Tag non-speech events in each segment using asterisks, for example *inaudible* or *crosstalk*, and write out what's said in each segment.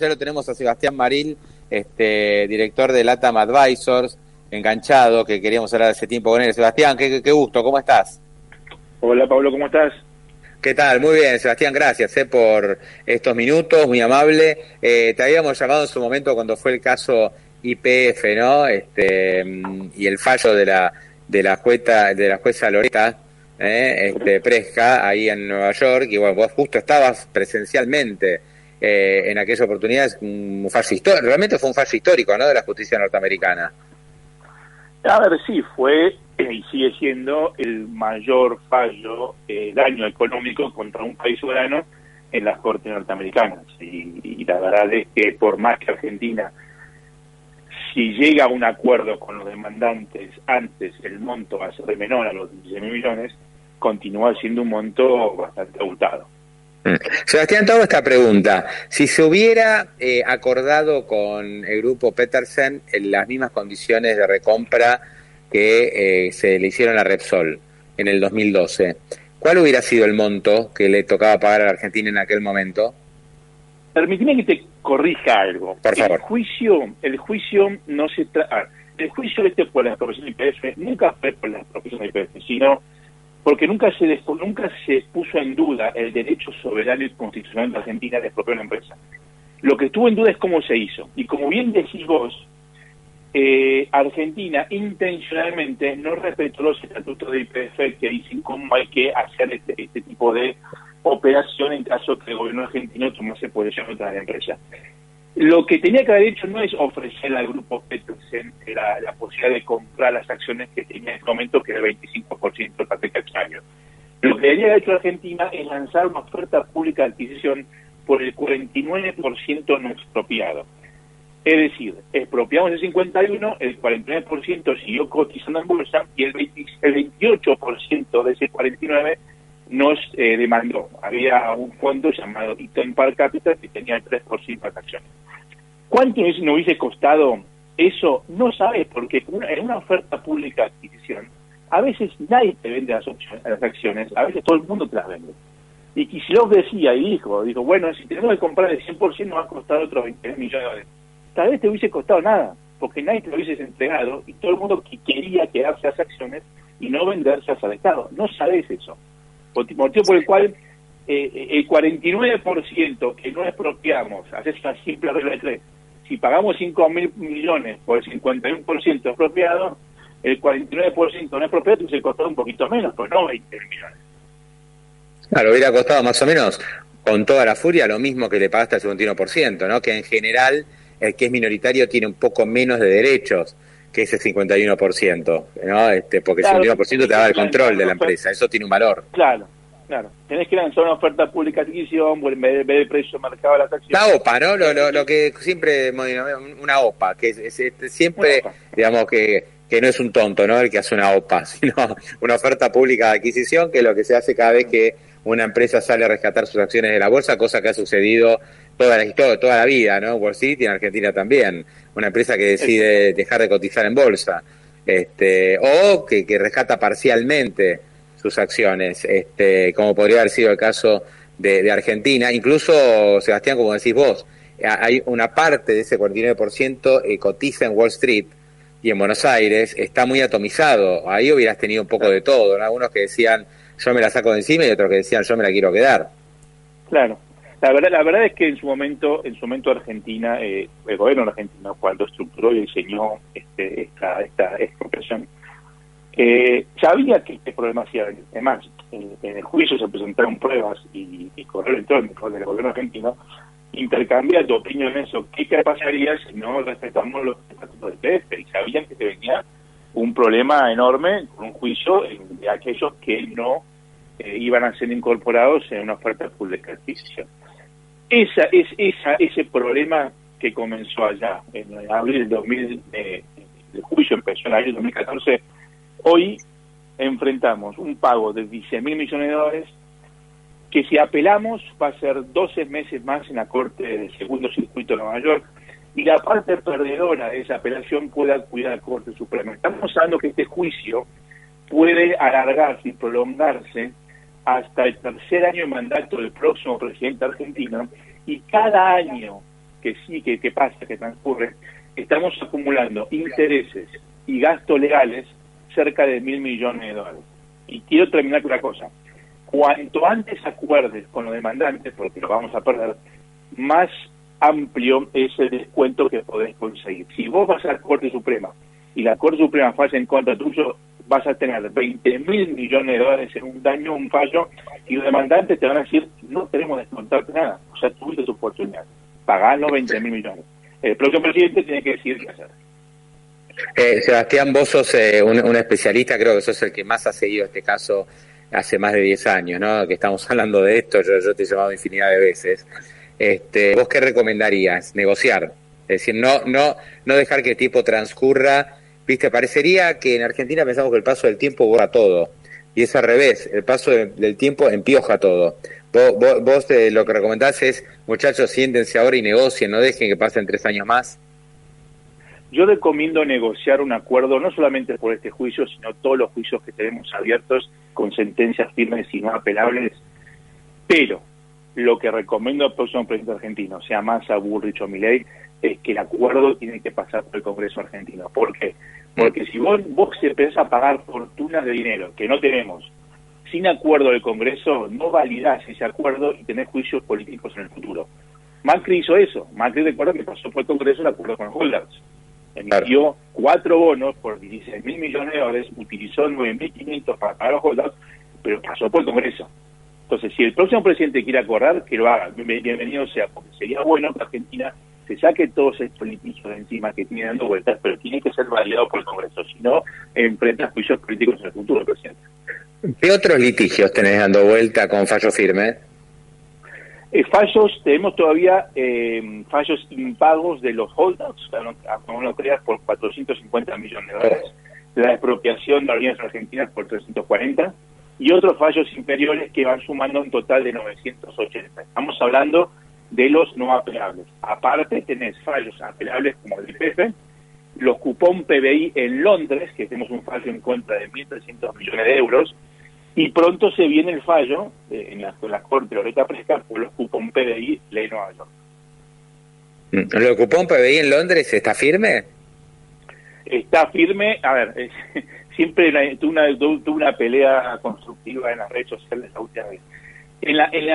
Ya lo tenemos a Sebastián Maril, este, director de LATAM Advisors, enganchado, que queríamos hablar hace tiempo con él. Sebastián, qué, qué gusto, ¿cómo estás? Hola Pablo, ¿cómo estás? ¿Qué tal? Muy bien, Sebastián, gracias eh, por estos minutos, muy amable. Eh, te habíamos llamado en su momento cuando fue el caso IPF, ¿no? Este, y el fallo de la de la jueza de la jueza Loreta, eh, este, Presca, ahí en Nueva York, y bueno, vos justo estabas presencialmente eh, en aquella oportunidad, un fallo histórico, realmente fue un fallo histórico, ¿no? De la justicia norteamericana. A ver, sí, fue eh, y sigue siendo el mayor fallo, eh, daño económico contra un país soberano en las cortes norteamericanas. Y, la verdad es que por más que Argentina, si llega a un acuerdo con los demandantes antes, el monto va a ser de menor a los 16 mil millones, continúa siendo un monto bastante abultado. Sebastián, te hago esta pregunta. Si se hubiera eh, acordado con el grupo Petersen en las mismas condiciones de recompra que eh, se le hicieron a Repsol en el 2012, ¿cuál hubiera sido el monto que le tocaba pagar a la Argentina en aquel momento? Permíteme que te corrija algo. Por favor. El juicio, el juicio no se trata... El juicio este por la expropiación de IPF nunca fue por la expropiación de IPF, sino porque nunca se nunca se puso en duda el derecho soberano y constitucional de Argentina de expropiar una empresa. Lo que estuvo en duda es cómo se hizo. Y como bien decís vos, eh, Argentina intencionalmente no respetó los estatutos de IPF que dicen cómo hay que hacer este, este tipo de operación en caso que el gobierno argentino tomase posesión de otra empresa. Lo que tenía que haber hecho no es ofrecer al grupo Petersen la, posibilidad de comprar las acciones que tenía en ese momento, que era el 25% del paquete accionario. Lo que debería haber hecho Argentina es lanzar una oferta pública de adquisición por el 49% no expropiado. Es decir, expropiamos el 51, el 49% siguió cotizando en bolsa y el, 20, el 28% de ese 49 nos eh, demandó. Había un fondo llamado Item Par Capital que tenía el 3% de las acciones. ¿Cuánto nos hubiese costado eso? No sabes, porque en una oferta pública de adquisición, a veces nadie te vende las, opciones, las acciones, a veces todo el mundo te las vende. Y Kicillof decía y dijo, dijo, bueno, si tenemos que comprar el 100% nos va a costar otros 20 millones de dólares. Tal vez te hubiese costado nada, porque nadie te lo hubiese entregado y todo el mundo que quería quedarse las acciones y no venderse al Estado. No sabes eso. Motivo por el cual eh, el 49% que no expropiamos, haces una simple regla de tres, si pagamos 5 mil millones por el 51% expropiado, el 49% no expropiado se costó un poquito menos, pero no 20 millones. Claro, hubiera costado más o menos con toda la furia lo mismo que le pagaste al 51%, ¿no? Que en general el que es minoritario tiene un poco menos de derechos que ese 51%, ¿no? Este, porque Claro, el 51% te da el control de la empresa, eso tiene un valor. Claro, claro. Tenés que lanzar una oferta pública de adquisición, ver ver el precio mercado de las acciones. La OPA, ¿no? Lo, lo, lo que siempre, una OPA, que es, es- es- siempre, OPA. digamos que, que no es un tonto, ¿no? El que hace una OPA, *laughs* sino una oferta pública de adquisición, que es lo que se hace cada vez que una empresa sale a rescatar sus acciones de la bolsa, cosa que ha sucedido toda la historia, toda la vida, ¿no? Wall Street y en Argentina también. Una empresa que decide dejar de cotizar en bolsa, este, o que, que rescata parcialmente sus acciones, este, como podría haber sido el caso de, de Argentina. Incluso, Sebastián, como decís vos, hay una parte de ese 49% eh, cotiza en Wall Street y en Buenos Aires, está muy atomizado. Ahí hubieras tenido un poco de todo, ¿no? Algunos que decían, yo me la saco de encima y otros que decían, yo me la quiero quedar. Claro. La verdad, la verdad es que en su momento, en su momento Argentina, eh, el gobierno argentino cuando estructuró y diseñó este, esta, esta expropiación, eh, sabía que este problema hacía venir. Además, en, el juicio se presentaron pruebas y, y correo electrónico del gobierno argentino intercambiando opiniones sobre qué pasaría si no respetamos los estatutos del PF y sabían que se venía un problema enorme con un juicio de aquellos que no eh, iban a ser incorporados en una oferta pública de adquisición. esa es esa ese problema que comenzó allá en abril del 2000, eh, el juicio empezó en abril del 2014. Hoy enfrentamos un pago de 10 mil millones de dólares que si apelamos va a ser 12 meses más en la Corte del Segundo Circuito de Nueva York y la parte perdedora de esa apelación puede acudir a la Corte Suprema. Estamos hablando que este juicio puede alargarse y prolongarse hasta el tercer año de mandato del próximo presidente argentino y cada año que sí, que, que pasa, que transcurre, estamos acumulando intereses y gastos legales cerca de mil millones de dólares. Y quiero terminar con una cosa. Cuanto antes acuerdes con los demandantes, porque lo vamos a perder, más amplio es el descuento que podés conseguir. Si vos vas a la Corte Suprema y la Corte Suprema falla en contra tuyo, vas a tener 20 mil millones de dólares en un daño, un fallo, y los demandantes te van a decir, no tenemos descontarte nada. O sea, tuviste tu oportunidad. Pagás los 20 mil millones. El próximo presidente tiene que decir qué hacer. Eh, Sebastián, vos sos eh, un, especialista, creo que sos el que más ha seguido este caso hace más de 10 años, ¿no? Que estamos hablando de esto, yo, yo te he llamado infinidad de veces. Este, ¿Vos qué recomendarías? Negociar. Es decir, no, no, no dejar que el tiempo transcurra. Viste, parecería que en Argentina pensamos que el paso del tiempo borra todo. Y es al revés, el paso del tiempo empioja todo. Vos, vos, eh, lo que recomendás es, muchachos, siéntense ahora y negocien, no dejen que pasen tres años más. Yo recomiendo negociar un acuerdo, no solamente por este juicio, sino todos los juicios que tenemos abiertos con sentencias firmes y no apelables. Pero lo que recomiendo al próximo presidente argentino, sea Massa, Burrich o Milei, es que el acuerdo tiene que pasar por el Congreso argentino. ¿Por qué? Porque si vos, vos empezás a pagar fortunas de dinero que no tenemos, sin acuerdo del Congreso, no validás ese acuerdo y tenés juicios políticos en el futuro. Macri hizo eso. Macri recuerda que pasó por el Congreso el acuerdo con holders. Emitió cuatro bonos por 16 mil millones de dólares, utilizó 9.500 para pagar los holders, pero pasó por el Congreso. Entonces, si el próximo presidente quiere acordar, que lo haga. Bienvenido sea, porque sería bueno que Argentina se saque todos estos litigios de encima que tiene dando vueltas, pero tiene que ser validado por el Congreso, si no, enfrenta juicios políticos en el futuro, presidente. ¿Qué otros litigios tenés dando vuelta con fallo firme? Eh, fallos, tenemos todavía eh, fallos impagos de los holdouts, como no creas, por 450 millones de dólares, la expropiación de la Alianza Argentina por 340, y otros fallos inferiores que van sumando un total de 980. Estamos hablando de los no apelables. Aparte tenés fallos apelables como el IPF, los cupón PBI en Londres, que tenemos un fallo en contra de 1.300 millones de euros, y pronto se viene el fallo eh, en, la, la Corte Loreta Presca por los cupón PBI Ley Nueva York. Mm, ¿Los cupón PBI en Londres está firme? Está firme, a ver, siempre tuve una, una pelea constructiva en las redes sociales la última vez. En, la, en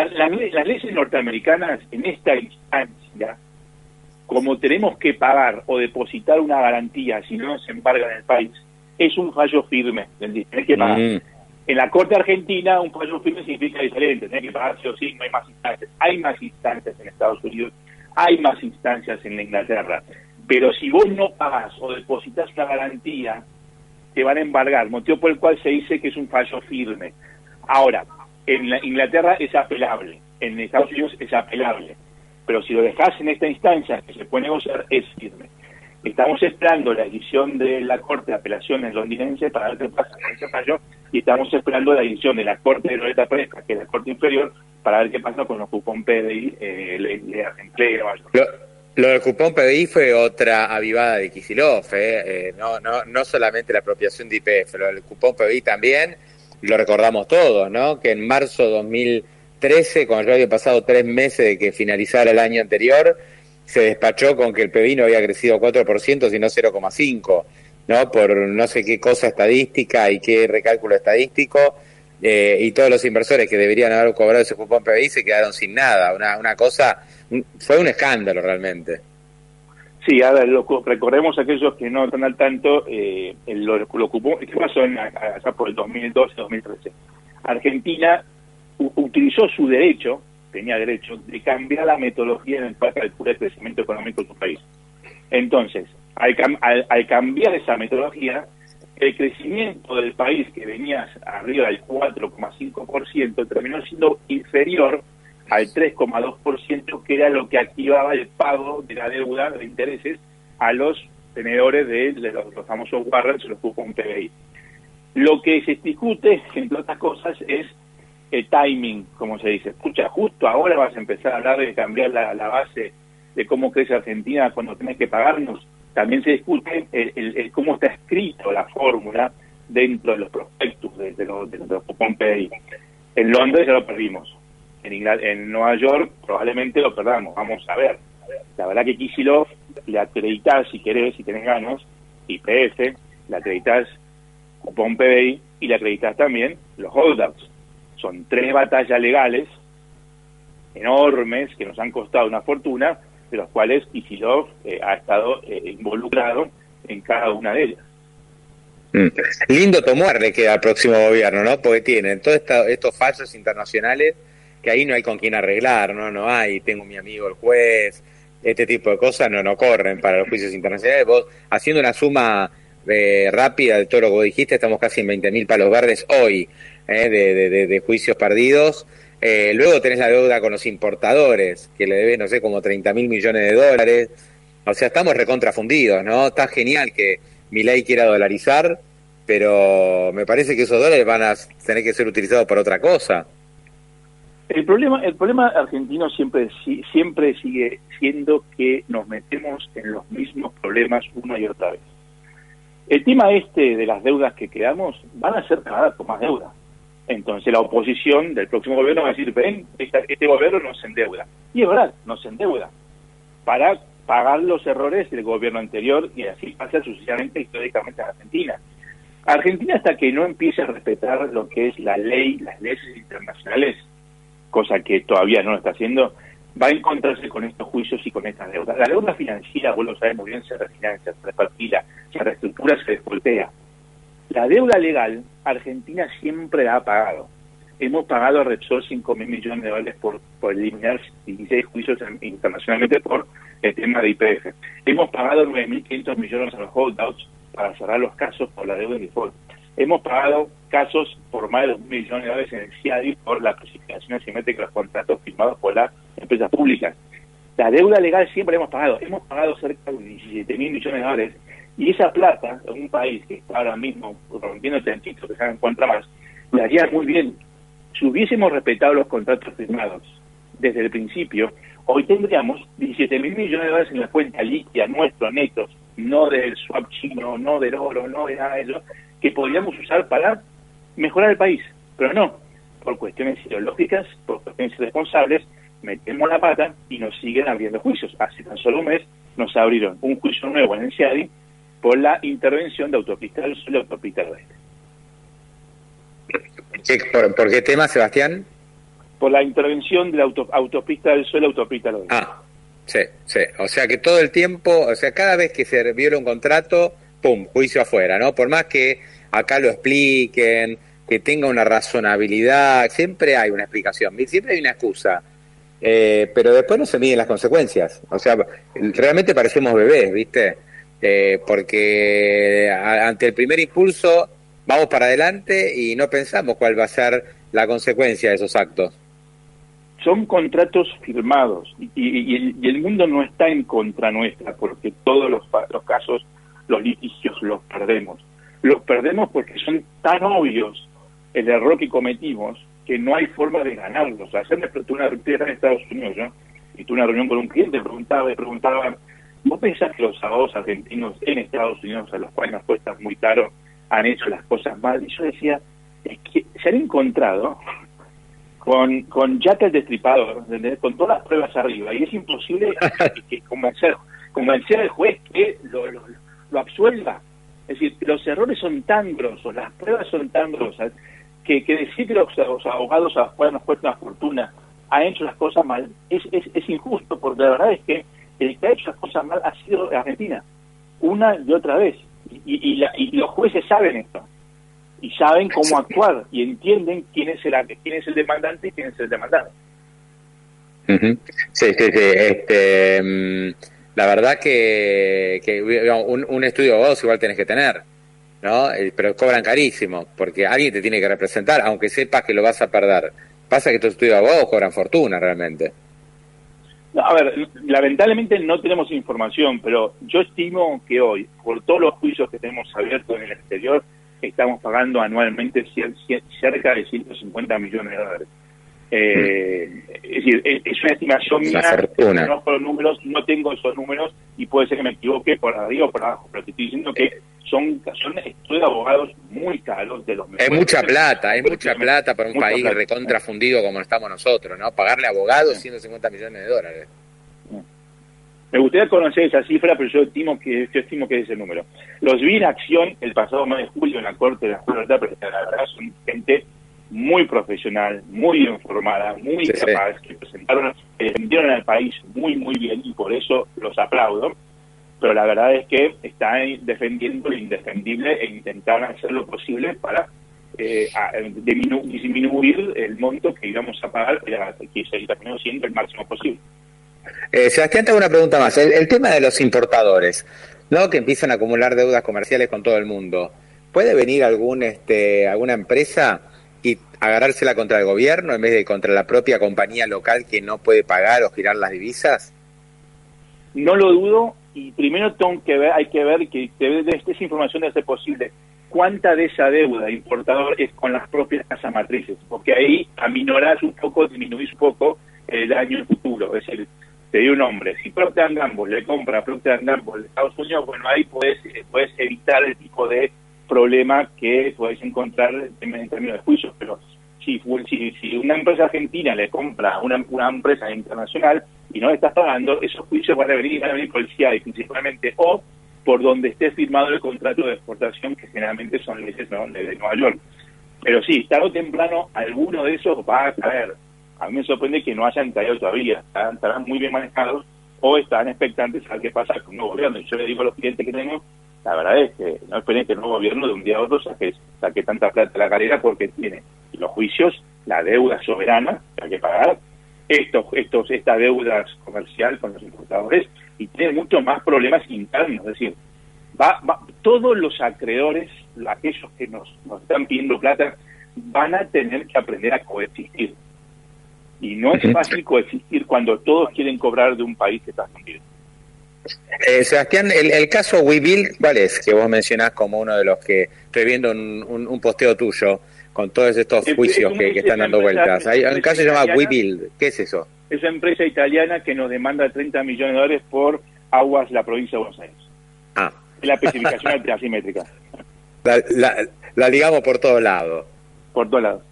las leyes norteamericanas, en esta instancia, como tenemos que pagar o depositar una garantía si no se embarga en el país, es un fallo firme, Tienes que pagar. Mm. En la Corte Argentina, un fallo firme significa diferente, tenés que pagar sí o sí, no hay más instancias. Hay más instancias en Estados Unidos, hay más instancias en Inglaterra. Pero si vos no pagas o depositas una garantía que van a embargar, motivo por el cual se dice que es un fallo firme. Ahora, en Inglaterra es apelable, en Estados Unidos es apelable, pero si lo dejas en esta instancia que se puede negociar, es firme. Estamos esperando la edición de la Corte de Apelaciones londinense para ver qué pasa con ese fallo y estamos esperando la edición de la Corte de Loreta Presca, que es la Corte Inferior, para ver qué pasa con los cupón PDI eh, de, de Nueva lo del cupón PDI fue otra avivada de Kisilov, ¿eh? ¿eh? no, no, no solamente la apropiación de IPF, lo del cupón PDI también, lo recordamos todos, ¿no? Que en marzo de 2013, cuando ya había pasado tres meses de que finalizara el año anterior, se despachó con que el PBI no había crecido 4%, sino 0,5%, ¿no? Por no sé qué cosa estadística y qué recálculo estadístico, eh, y todos los inversores que deberían haber cobrado ese cupón PBI se quedaron sin nada, una, una cosa fue un escándalo realmente. Sí, a ver, lo, recordemos aquellos que no están al tanto, eh, lo, lo ocupó, ¿qué pasó en, allá por el 2012-2013? Argentina utilizó su derecho, tenía derecho, de cambiar la metodología en el para calcular el crecimiento económico de su país. Entonces, al, al, cambiar esa metodología, el crecimiento del país, que venía arriba del 4,5%, terminó siendo inferior al 3,2%, que era lo que activaba el pago de la deuda de intereses a los tenedores de, los, famosos warrants, los cupón PBI. Lo que se discute, entre otras cosas, es el timing, como se dice. Escucha, justo ahora vas a empezar a hablar de cambiar la, base de cómo crece Argentina cuando tenés que pagarnos. También se discute el, cómo está escrito la fórmula dentro de los prospectos de, los, de los. En Londres ya lo perdimos. En, Nueva York probablemente lo perdamos. Vamos a ver. La verdad que Kisilov le acreditas si querés, si tenés ganas, IPF, le acreditas cupón PBI y le acreditas también los holdouts. Son tres batallas legales enormes que nos han costado una fortuna, de los cuales Kisilov eh, ha estado eh, involucrado en cada una de ellas. Mm. Lindo tomar le queda al próximo gobierno, ¿no? Porque tienen todos estos falsos internacionales que ahí no hay con quién arreglar, ¿no? No hay, tengo mi amigo el juez, este tipo de cosas no, no corren para los juicios internacionales. Vos, haciendo una suma eh, rápida de todo lo que dijiste, estamos casi en 20.000 palos verdes hoy eh, de, de, juicios perdidos. Eh, luego tenés la deuda con los importadores, que le debe, no sé, como 30 mil millones de dólares. O sea, estamos recontrafundidos, ¿no? Está genial que mi ley quiera dolarizar, pero me parece que esos dólares van a tener que ser utilizados por otra cosa. El problema, el problema argentino siempre, siempre sigue siendo que nos metemos en los mismos problemas una y otra vez. El tema este de las deudas que quedamos van a ser pagadas con más deuda. Entonces la oposición del próximo gobierno va a decir, ven, este, gobierno nos endeuda. Y es verdad, nos endeuda. Para pagar los errores del gobierno anterior y así pasa sucesivamente históricamente en Argentina. Argentina hasta que no empiece a respetar lo que es la ley, las leyes internacionales, cosa que todavía no lo está haciendo, va a encontrarse con estos juicios y con estas deudas. La deuda financiera, vos lo sabes muy bien, se refinancia, se repartila, se reestructura, se desvoltea. La deuda legal, Argentina siempre la ha pagado. Hemos pagado a Repsol 5 mil millones de dólares por, por eliminar 16 juicios internacionalmente por el tema de IPF. Hemos pagado 9.500 millones a los holdouts para cerrar los casos por la deuda de default. Hemos pagado casos por más de 2 millones de dólares en el CIADI por la precipitación asimétrica de los contratos firmados por las empresas públicas. La deuda legal siempre hemos pagado. Hemos pagado cerca de 17 mil millones de dólares. Y esa plata, en un país que está ahora mismo rompiendo tantito, que se encuentra más, le haría muy bien. Si hubiésemos respetado los contratos firmados desde el principio, hoy tendríamos 17 mil millones de dólares en la cuenta líquida, nuestros netos, no del swap chino, no del oro, no de nada de eso, que podríamos usar para mejorar el país. Pero no, por cuestiones ideológicas, por cuestiones irresponsables, metemos la pata y nos siguen abriendo juicios. Hace tan solo un mes nos abrieron un juicio nuevo en el CIADI por la intervención de Autopista del Sur y Autopista del Oeste. ¿Por, qué tema, Sebastián? Por la intervención de la Autopista del Sur y Autopista del Oeste. Ah, sí, sí. O sea que todo el tiempo, o sea, cada vez que se viola un contrato, pum, juicio afuera, ¿no? Por más que acá lo expliquen, que tenga una razonabilidad, siempre hay una explicación, siempre hay una excusa. Eh, pero después no se miden las consecuencias. O sea, realmente parecemos bebés, ¿viste? Eh, porque ante el primer impulso vamos para adelante y no pensamos cuál va a ser la consecuencia de esos actos. Son contratos firmados y, el, mundo no está en contra nuestra porque todos los, casos los litigios los perdemos. Los perdemos porque son tan obvios el error que cometimos que no hay forma de ganarlos. Ayer me una en Estados Unidos, ¿no? Y tuve una reunión con un cliente, preguntaba y preguntaba, ¿vos pensás que los abogados argentinos en Estados Unidos, a los cuales nos cuesta muy caro, han hecho las cosas mal? Y yo decía, es que se han encontrado con, con Jack el Destripador, con todas las pruebas arriba, y es imposible *laughs* que convencer, convencer al juez que lo, lo, lo absuelva. Es decir, los errores son tan grosos, las pruebas son tan grosas, que, que decir que los, abogados a los nos cuesta una fortuna han hecho las cosas mal es, es, es, injusto, porque la verdad es que el que ha hecho las cosas mal ha sido Argentina, una y otra vez. Y, y, los jueces saben esto, y saben cómo actuar, y entienden quién es el, quién es el demandante y quién es el demandado. Sí, sí, sí. Este, mm, la verdad que, que un, un, estudio de abogados igual tenés que tener, ¿no? Eh, pero cobran carísimo, porque alguien te tiene que representar, aunque sepas que lo vas a perder. Pasa que estos estudios de abogados cobran fortuna realmente. A ver, lamentablemente no tenemos información, pero yo estimo que hoy, por todos los juicios que tenemos abiertos en el exterior, estamos pagando anualmente cerca de 150 millones de dólares. Eh, es decir, es una estimación mía, no conozco los números, no tengo esos números y puede ser que me equivoque por arriba o por abajo, pero te estoy diciendo que son, son estoy de abogados muy caros de los Es mucha plata, es mucha plata para un país recontrafundido como estamos nosotros, ¿no? Pagarle a abogados 150 millones de dólares. Me gustaría conocer esa cifra, pero yo estimo que yo estimo que es ese número. Los vi en acción el pasado mes de julio en la Corte de la pero la verdad son gente muy profesional, muy informada, muy capaz, que presentaron, que defendieron al país muy, muy bien y por eso los aplaudo. Pero la verdad es que están defendiendo lo indefendible e intentaron hacer lo posible para eh, disminuir el monto que íbamos a pagar, que se terminó siendo el máximo posible. Eh, Sebastián, tengo una pregunta más. El, el, tema de los importadores, ¿no? que empiezan a acumular deudas comerciales con todo el mundo. ¿Puede venir algún, este, alguna empresa y agarrársela contra el gobierno en vez de contra la propia compañía local que no puede pagar o girar las divisas? No lo dudo y primero tengo que ver, hay que ver que esa información debe ser posible. ¿Cuánta de esa deuda importador es con las propias casas matrices? Porque ahí aminorás un poco, disminuís un poco el daño futuro. Es decir, te dio un nombre. Si Procter Gamble le compra a Procter Gamble de Estados Unidos, bueno, ahí puedes, puedes evitar el tipo de problema que podéis encontrar en, términos de juicios, pero si, si, una empresa argentina le compra a una, una empresa internacional y no le estás pagando, esos juicios van a venir, van a venir por el principalmente, o por donde esté firmado el contrato de exportación, que generalmente son leyes ¿no? de, Nueva York. Pero sí, tarde o temprano alguno de esos va a caer. A mí me sorprende que no hayan caído todavía, estarán, muy bien manejados o están expectantes a ver qué pasa con un nuevo gobierno. Yo le digo a los clientes que tenemos, la verdad es que no esperen que el nuevo gobierno de un día a otro saque, saque tanta plata de la galera porque tiene los juicios, la deuda soberana que hay que pagar, estos, estos, esta deuda comercial con los importadores y tiene muchos más problemas internos. Es decir, va, todos los acreedores, aquellos que nos, nos están pidiendo plata, van a tener que aprender a coexistir. Y no es fácil coexistir cuando todos quieren cobrar de un país que está fundido. Eh, Sebastián, el, el caso WeBuild, ¿cuál es? Que vos mencionás como uno de los que estoy viendo un, un, posteo tuyo con todos estos juicios que, están dando vueltas. Hay un caso que se llama WeBuild. ¿Qué es eso? Esa empresa italiana que nos demanda 30 millones de dólares por aguas la provincia de Buenos Aires. Ah. la especificación *laughs* asimétrica. La, la, la ligamos por todos lados. Por todos lados.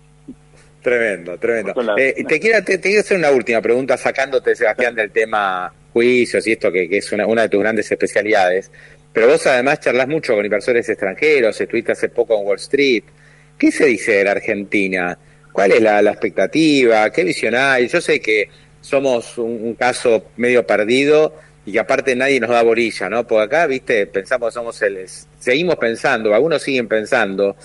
Tremendo, tremendo. Eh, te, quiero, te, quiero hacer una última pregunta sacándote, Sebastián, del tema juicios y esto que, es una, de tus grandes especialidades. Pero vos además charlas mucho con inversores extranjeros, estuviste hace poco en Wall Street. ¿Qué se dice de la Argentina? ¿Cuál es la, expectativa? ¿Qué visión hay? Yo sé que somos un, caso medio perdido y que aparte nadie nos da borilla, ¿no? Porque acá, viste, pensamos, somos el, seguimos pensando, algunos siguen pensando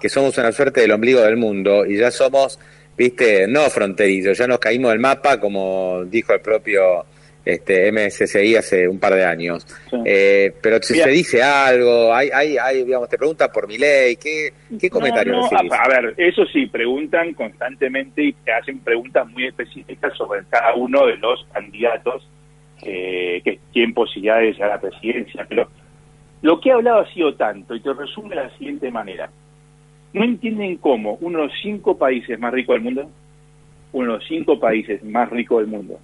que somos una suerte del ombligo del mundo y ya somos, viste, no fronterizos, ya nos caímos del mapa, como dijo el propio este, MSCI hace un par de años. Eh, pero si se dice algo, hay, hay, hay, digamos, te pregunta por mi ley, ¿qué, qué comentarios no, a, ver, eso sí, preguntan constantemente y te hacen preguntas muy específicas sobre cada uno de los candidatos eh, que tienen posibilidades a la presidencia. Pero lo que he hablado ha sido tanto, y te resumo de la siguiente manera. No entienden cómo uno de los cinco países más ricos del mundo, uno de los cinco países más ricos del mundo,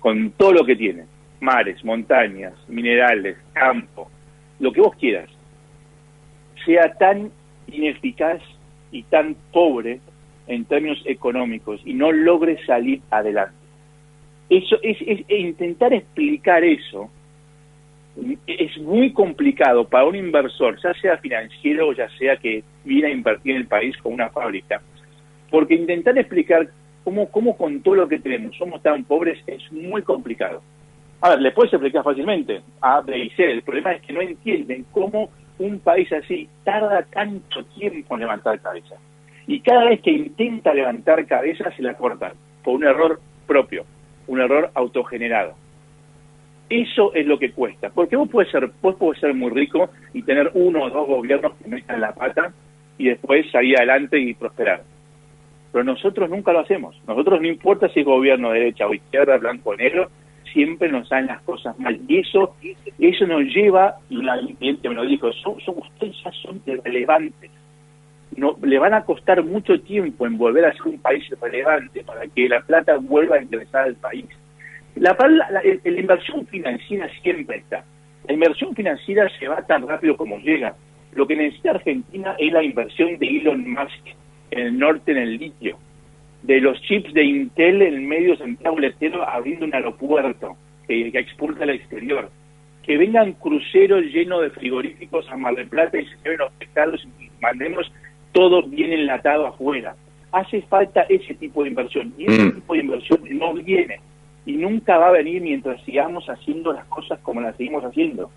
con todo lo que tiene, mares, montañas, minerales, campo, lo que vos quieras, sea tan ineficaz y tan pobre en términos económicos y no logre salir adelante. Eso es, intentar explicar eso es muy complicado para un inversor, ya sea financiero o ya sea que viene a invertir en el país con una fábrica, porque intentar explicar ¿Cómo, ¿Cómo con todo lo que tenemos somos tan pobres? Es muy complicado. A ver, le puedes explicar fácilmente a B y C. El problema es que no entienden cómo un país así tarda tanto tiempo en levantar cabeza. Y cada vez que intenta levantar cabeza se la cortan por un error propio, un error autogenerado. Eso es lo que cuesta, porque vos puedes ser, vos puedes ser muy rico y tener uno o dos gobiernos que metan la pata y después salir adelante y prosperar pero nosotros nunca lo hacemos. Nosotros no importa si es gobierno derecha o izquierda, blanco o negro, siempre nos dan las cosas mal. Y eso eso nos lleva, y la cliente me lo dijo, son, son, ustedes ya son irrelevantes. No, le van a costar mucho tiempo en volver a ser un país relevante para que la plata vuelva a interesar al país. La, la, la inversión financiera siempre está. La inversión financiera se va tan rápido como llega. Lo que necesita Argentina es la inversión de Elon Musk en el norte en el litio, de los chips de Intel en medio Santiago Letero abriendo un aeropuerto que, que exporta al exterior, que vengan cruceros llenos de frigoríficos a Mar del Plata y se lleven los pescados y mandemos todo bien enlatado afuera. Hace falta ese tipo de inversión y ese mm. tipo de inversión no viene y nunca va a venir mientras sigamos haciendo las cosas como las seguimos haciendo.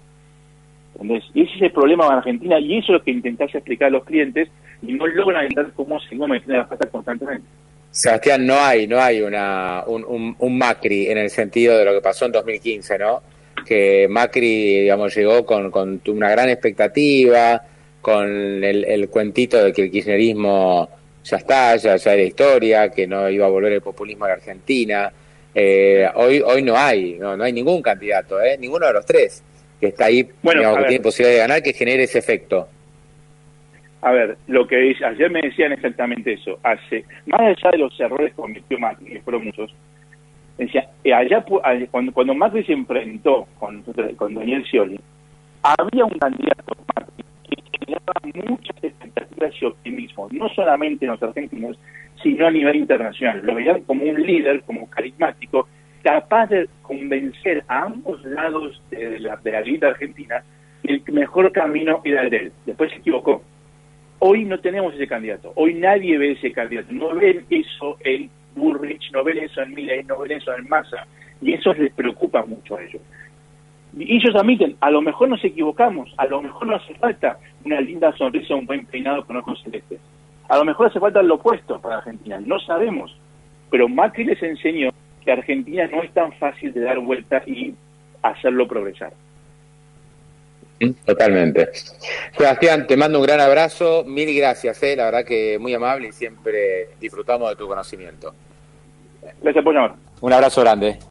¿Entendés? Y ese es el problema en Argentina y eso es lo que intentás explicar a los clientes y no logran entender cómo seguimos metiendo las patas constantemente. Sebastián, no hay, no hay una, un, un, Macri en el sentido de lo que pasó en 2015, ¿no? Que Macri, digamos, llegó con, con una gran expectativa, con el, el, cuentito de que el kirchnerismo ya está, ya, ya era historia, que no iba a volver el populismo a la Argentina. Eh, hoy hoy no hay, no, no hay ningún candidato, ¿eh? ninguno de los tres que está ahí, bueno, que tiene posibilidad de ganar, que genere ese efecto. A ver, lo que ayer me decían exactamente eso. Hace más allá de los errores que cometió Macri, que fueron muchos, decía, eh, allá cuando, cuando Macri se enfrentó con, con Daniel Scioli, había un candidato Macri que generaba muchas expectativas y optimismo, no solamente en los argentinos, sino a nivel internacional. Lo veían como un líder, como carismático, capaz de convencer a ambos lados de la, de la vida argentina el mejor camino era el de él. Después se equivocó. Hoy no tenemos ese candidato. Hoy nadie ve ese candidato. No ven eso en Burrich, no ven eso en Milley, no ven eso en Massa. Y eso les preocupa mucho a ellos. Y ellos admiten, a lo mejor nos equivocamos, a lo mejor no hace falta una linda sonrisa, un buen peinado con ojos celestes. A lo mejor hace falta lo opuesto para Argentina, no sabemos. Pero Macri les enseñó que Argentina no es tan fácil de dar vuelta y hacerlo progresar. Totalmente. Sebastián, te mando un gran abrazo, mil gracias, eh, la verdad que muy amable y siempre disfrutamos de tu conocimiento. Gracias por llamar. Un abrazo grande.